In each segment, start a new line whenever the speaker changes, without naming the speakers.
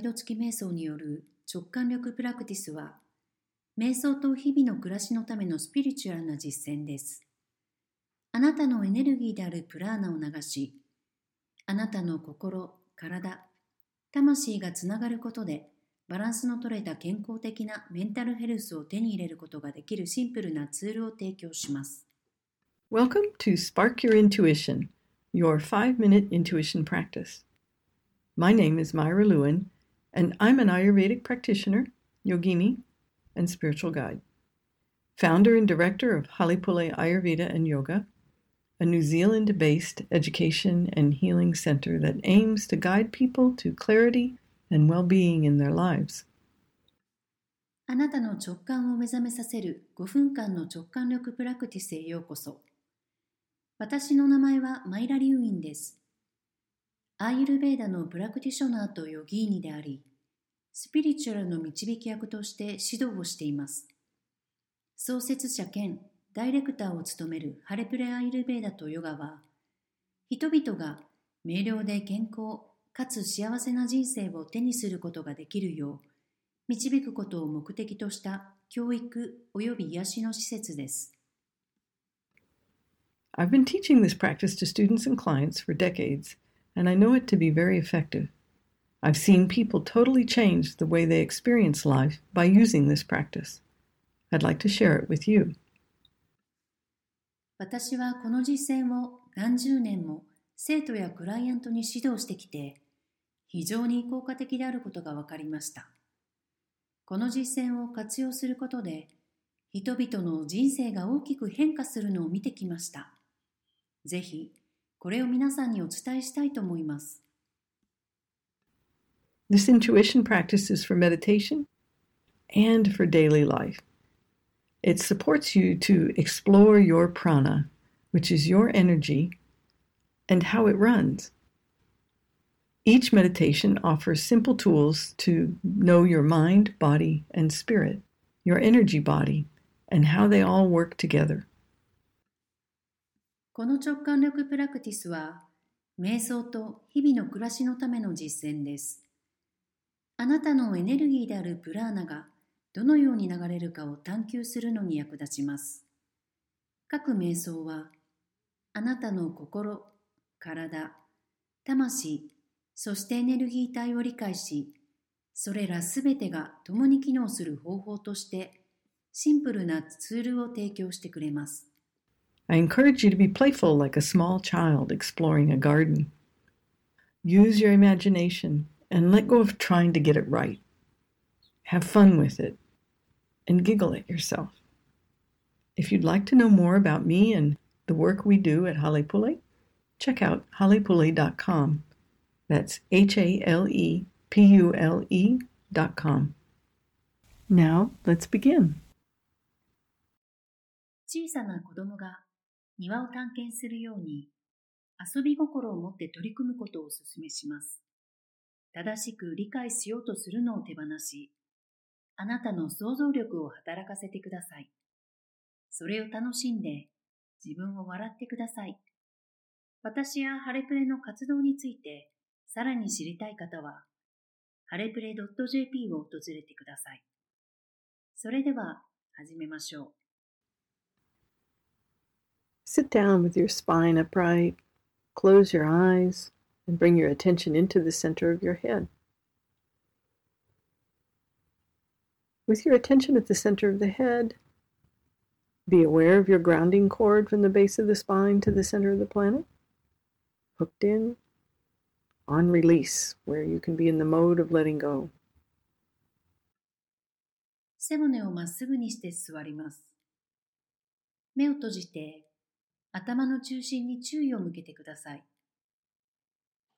イド付き瞑想による直感力プラクティスは、瞑想と日々の暮らしのためのスピリチュアルな実践です。あなたのエネルギーであるプラーナを流し、あなたの心、体、魂がつながることで、バランスの取れた健康的なメンタルヘルスを手に入れることができるシンプルなツールを提供します。
Welcome to Spark Your Intuition, your five minute intuition practice. My name is Myra Lewin, and I'm an Ayurvedic practitioner, yogini, and spiritual guide. Founder and director of Halipule Ayurveda and Yoga, a New Zealand based education and healing center that aims to guide people to clarity and well being in their lives.
あなたの直感を目覚めさせる5分間の直感力プラクティスへようこそ。私の名前はマイラ・リュウインです。 アーユルベーダのプラクティショナーとヨギーニであり、スピリチュアルの導き役として指導をしています。創設者兼ダイレクターを務めるハレプレアーユルベーダとヨガは、人々が明瞭で健康かつ幸せな人生を手にすることができるよう、導くことを目的とした教育及び癒しの施設です。
I've been teaching this practice to students and clients for decades. and I know it to be very effective. I've seen people totally change the way they experience life by using this practice. I'd like to share it with you.
私はこの実践を何十年も生徒やクライアントに指導してきて、非常に効果的であることが分かりました。この実践を活用することで、人々の人生が大きく変化するのを見てきました。ぜひ、 これを皆さんにお伝えしたいと思います。
This intuition practice is for meditation and for daily life. It supports you to explore your prana, which is your energy, and how it runs. Each meditation offers simple tools to know your mind, body, and spirit, your energy body, and how they all work together.
この直感力プラクティスは、瞑想と日々の暮らしのための実践です。あなたのエネルギーであるプラーナがどのように流れるかを探求するのに役立ちます。各瞑想は、あなたの心、体、魂、そしてエネルギー体を理解し、それらすべてが共に機能する方法として、シンプルなツールを提供してくれます。
I encourage you to be playful like a small child exploring a garden. Use your imagination and let go of trying to get it right. Have fun with it and giggle at yourself. If you'd like to know more about me and the work we do at Halepule, check out halepule.com. That's H A L E P U L E.com. Now, let's begin.
小さな子供が 庭を探検するように、遊び心を持って取り組むことをお勧めします。正しく理解しようとするのを手放し、あなたの想像力を働かせてください。それを楽しんで自分を笑ってください。私やハレプレの活動についてさらに知りたい方は、ハレプレ .jp を訪れてください。それでは始めましょう。
Sit down with your spine upright, close your eyes, and bring your attention into the center of your head. With your attention at the center of the head, be aware of your grounding cord from the base of the spine to the center of the planet, hooked in, on release, where you can be in the mode of letting go.
背骨をまっすぐにして座ります。目を閉じて 頭の中心に注意を向けてください。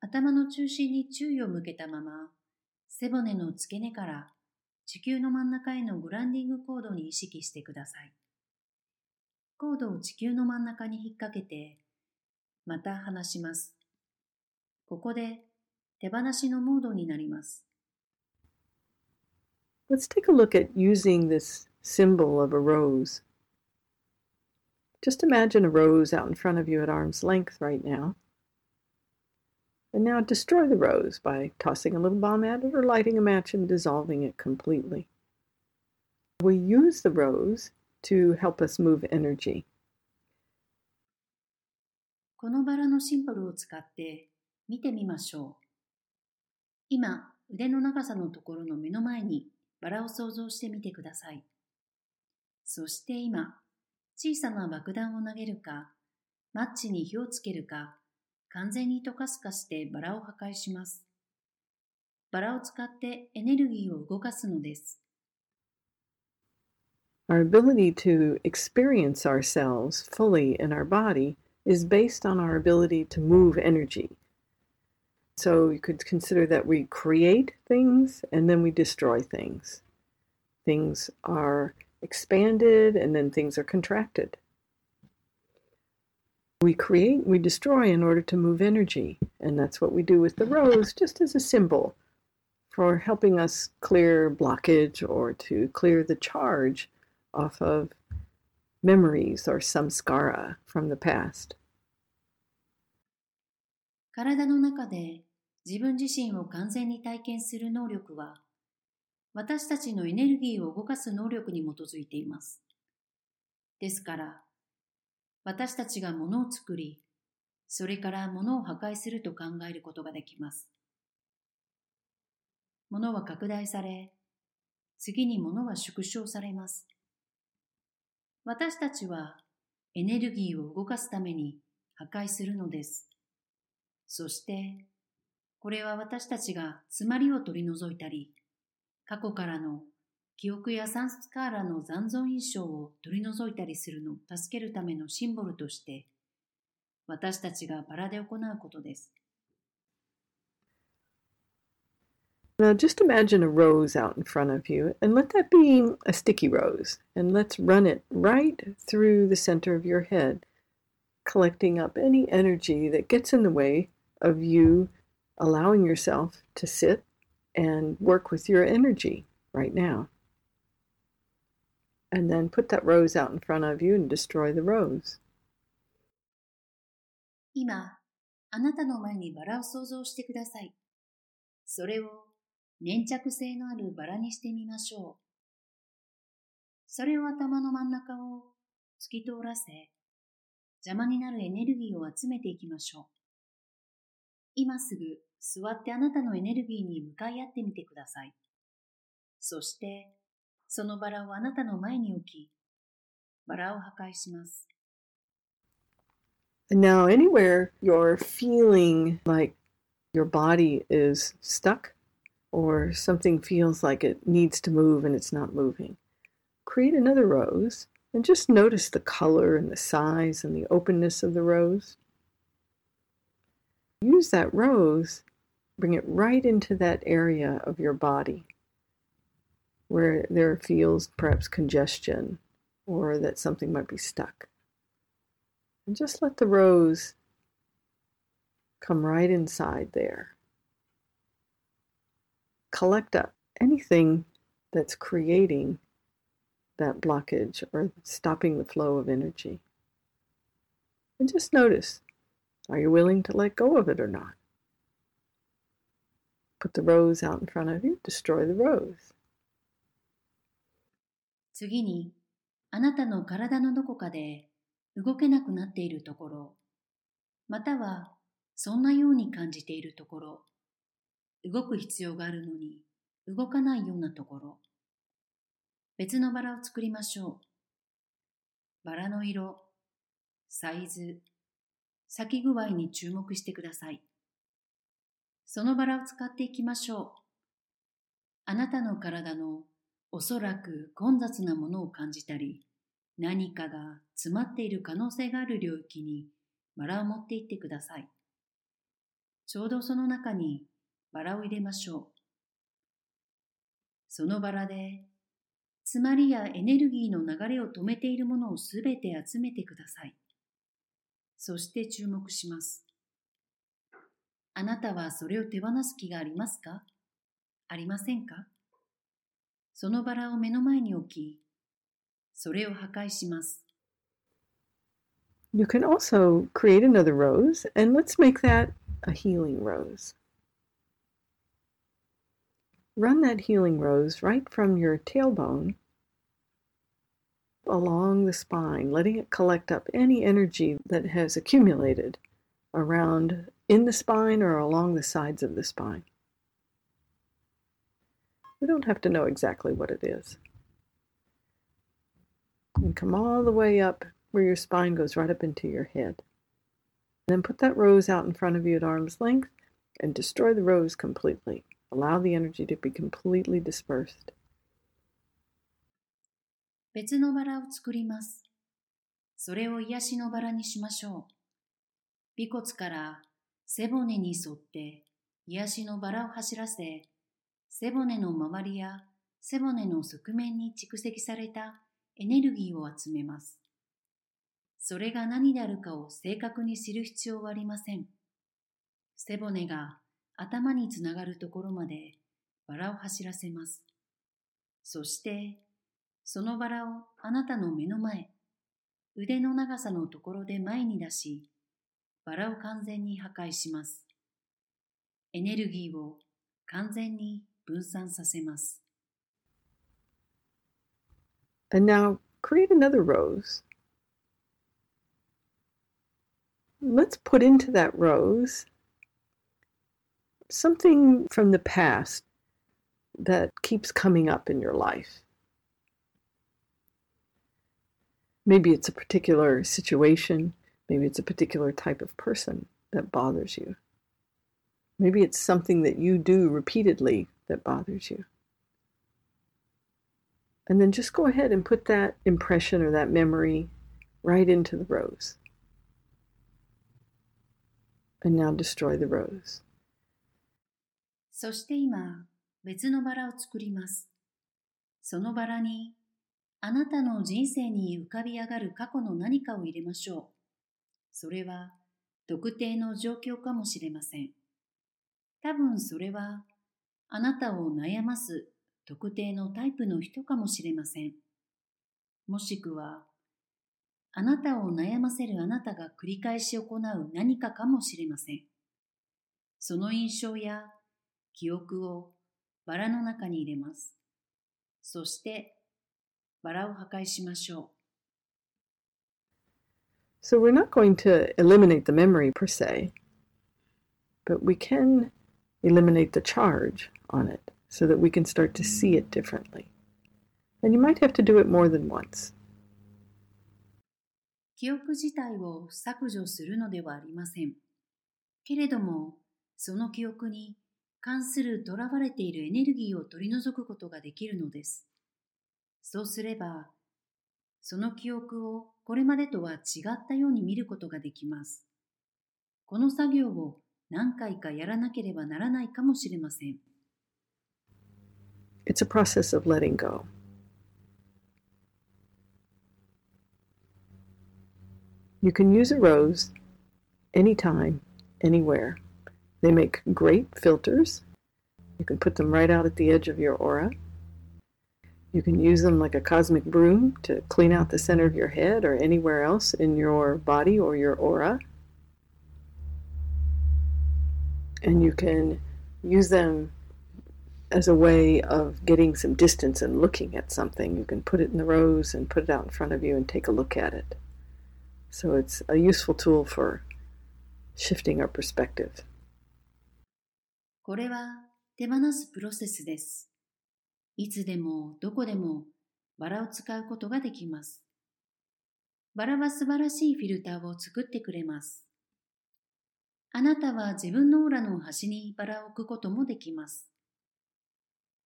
頭の中心に注意を向けたまま、背骨の付け根から地球の真ん中へのグランディングコードに意識してください。コードを地球の真ん中に引っ掛けて、また離します。ここで手放しのモードになります。
Let's take a look at using this symbol of a rose Just imagine a rose out in front of you at arm's length right now. And now destroy the rose by tossing a little bomb at it or lighting a match and dissolving it completely. We use the rose to help us move energy.
このバラのシンボルを使って見てみましょう。今、腕の長さのところの目の前にバラを想像してみてください。そして今、 小さな爆弾を投げるか、マッチに火をつけるか、完全に溶かすかしてバラを破壊します。バラを使ってエネルギーを動かすのです。
Our ability to experience ourselves fully in our body is based on our ability to move energy. So you could consider that we create things and then we destroy things. Things are expanded and then things are contracted. We create, we destroy in order to move energy. And that's what we do with the rose, just as a symbol for helping us clear blockage or to clear the charge off of memories or samskara from the past.
体の中で自分自身を完全に体験する能力は 私たちのエネルギーを動かす能力に基づいています。ですから、私たちが物を作り、それから物を破壊すると考えることができます。物は拡大され、次に物は縮小されます。私たちはエネルギーを動かすために破壊するのです。そして、これは私たちが詰まりを取り除いたり、過去からの記憶やサンスカーラの残存印象を取り除いたりするのを助けるためのシンボルとして私たちがバラで行うことです。
Now just imagine a rose out in front of you and let that be a sticky rose and let's run it right through the center of your head, collecting up any energy that gets in the way of you allowing yourself to sit and work with your energy right now. And then put that rose out in front of you and destroy the rose.
今、あなたの前にバラを想像してください。それを粘着性のあるバラにしてみましょう。それを頭の真ん中を突き通らせ、邪魔になるエネルギーを集めていきましょう。今すぐ座ってあなたのエネルギーに向かい合ってみてください。そして、そのバラをあなたの前に置き、バラを破壊します。
And now, anywhere you're feeling like your body is stuck or something feels like it needs to move and it's not moving, create another rose and just notice the color and the size and the openness of the rose. Use that rose bring it right into that area of your body where there feels perhaps congestion or that something might be stuck. And just let the rose come right inside there. Collect up anything that's creating that blockage or stopping the flow of energy. And just notice are you willing to let go of it or not? Put the rose out in front of you, destroy the rose.
次に、あなたの体のどこかで動けなくなっているところ、またはそんなように感じているところ、動く必要があるのに動かないようなところ、別のバラを作りましょう。バラの色、サイズ、咲き具合に注目してください。そのバラを使っていきましょう。あなたの体のおそらく混雑なものを感じたり、何かが詰まっている可能性がある領域にバラを持っていってください。ちょうどその中にバラを入れましょう。そのバラで詰まりやエネルギーの流れを止めているものをすべて集めてください。そして注目します。あなたはそれを手放す気がありますかありませんかそのバラを目の前に置き、それを破壊します。
You can also create another rose and let's make that a healing rose. Run that healing rose right from your tailbone along the spine, letting it collect up any energy that has accumulated around in the spine or along the sides of the spine. We don't have to know exactly what it is. And come all the way up where your spine goes right up into your head. Then put that rose out in front of you at arm's length and destroy the rose completely. Allow the energy to be completely dispersed.
別のバラを作ります。それを癒しのバラにしましょう。尾骨から 背骨に沿って癒しのバラを走らせ、背骨の周りや背骨の側面に蓄積されたエネルギーを集めます。それが何であるかを正確に知る必要はありません。背骨が頭につながるところまでバラを走らせます。そして、そのバラをあなたの目の前、腕の長さのところで前に出し、バラを完全に破壊します。エネルギーを完全に分散させます。
And now create another rose. Let's put into that rose something from the past that keeps coming up in your life. Maybe it's a particular situation, maybe it's a particular type of person that bothers you. Maybe it's something that you do repeatedly that bothers you. And then just go ahead and put that impression or that memory right into the rose. And now destroy the rose.
そして今、別のバラを作ります。そのバラに、あなたの人生に浮かび上がる過去の何かを入れましょう。 それは、特定の状況かもしれません。多分それは、あなたを悩ます特定のタイプの人かもしれません。もしくは、あなたを悩ませるあなたが繰り返し行う何かかもしれません。その印象や記憶をバラの中に入れます。そして、バラを破壊しましょう。
So we're not going to eliminate the memory per se, but we can eliminate the charge on it so that we can start to see it differently. And you might have to do it more than once.
記憶自体を削除するのではありません。けれども、その記憶に関する囚われているエネルギーを取り除くことができるのです。そうすれば、 その記憶をこれまでとは違ったように見ることができます。この作業を何回かやらなければならないかもしれません。
It's a process of letting go. You can use a rose anytime, anywhere. They make great filters. You can put them right out at the edge of your aura. You can use them like a cosmic broom to clean out the center of your head or anywhere else in your body or your aura. And you can use them as a way of getting some distance and looking at something. You can put it in the rose and put it out in front of you and take a look at it. So it's a useful tool for shifting our perspective.
これは手放すプロセスです。 いつでもどこでもバラを使うことができます。バラは素晴らしいフィルターを作ってくれます。あなたは自分のオーラの端にバラを置くこともできます。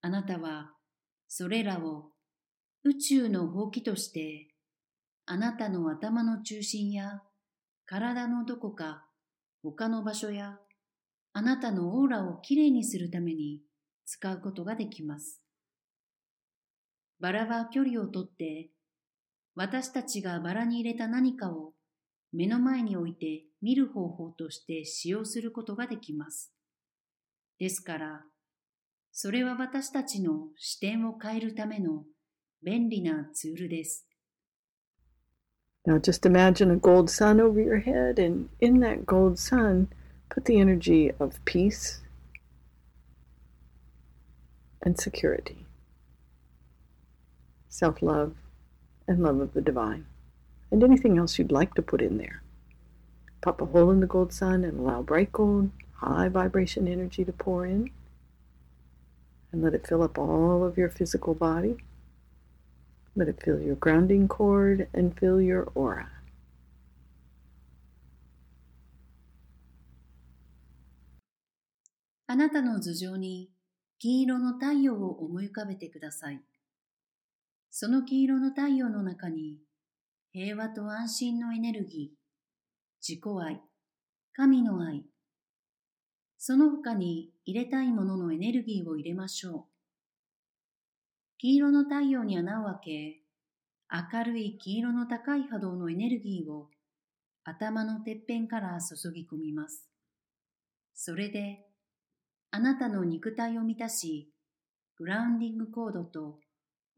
あなたはそれらを宇宙の放棄としてあなたの頭の中心や体のどこか他の場所やあなたのオーラをきれいにするために使うことができます。バラは距離をとって、私たちがバラに入れた何かを目の前に置いて見る方法として使用することができます。ですから、それは私たちの視点を変えるための便利なツールです。
Now just imagine a gold sun over your head, and in that gold sun, Put the energy of peace and security, self love and love of the divine, and anything else you'd like to put in there. Pop a hole in the gold sun and allow bright gold, high vibration energy to pour in, and let it fill up all of your physical body. Let it fill your grounding cord and fill your aura.
あなたの頭上に金色の太陽を思い浮かべてください。 その黄色の太陽の中に平和と安心のエネルギー、自己愛、神の愛、その他に入れたいもののエネルギーを入れましょう。黄色の太陽に穴を開け、明るい黄色の高い波動のエネルギーを頭のてっぺんから注ぎ込みます。それで、あなたの肉体を満たし、グラウンディングコードと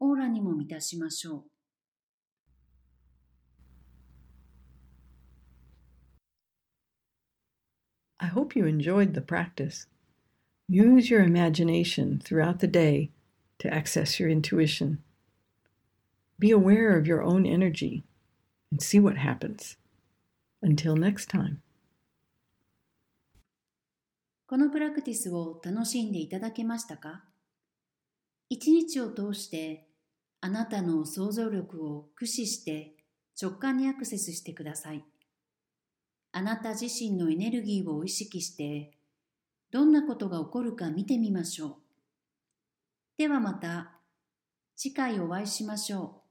オーラにも満たしましょう。
I hope you enjoyed the practice. Use your imagination throughout the day to access your intuition. Be aware of your own energy and see what happens. Until next time.
このプラクティスを楽しんでいただけましたか一日を通してあなたの想像力を駆使して直感にアクセスしてください。あなた自身のエネルギーを意識してどんなことが起こるか見てみましょう。ではまた次回お会いしましょう。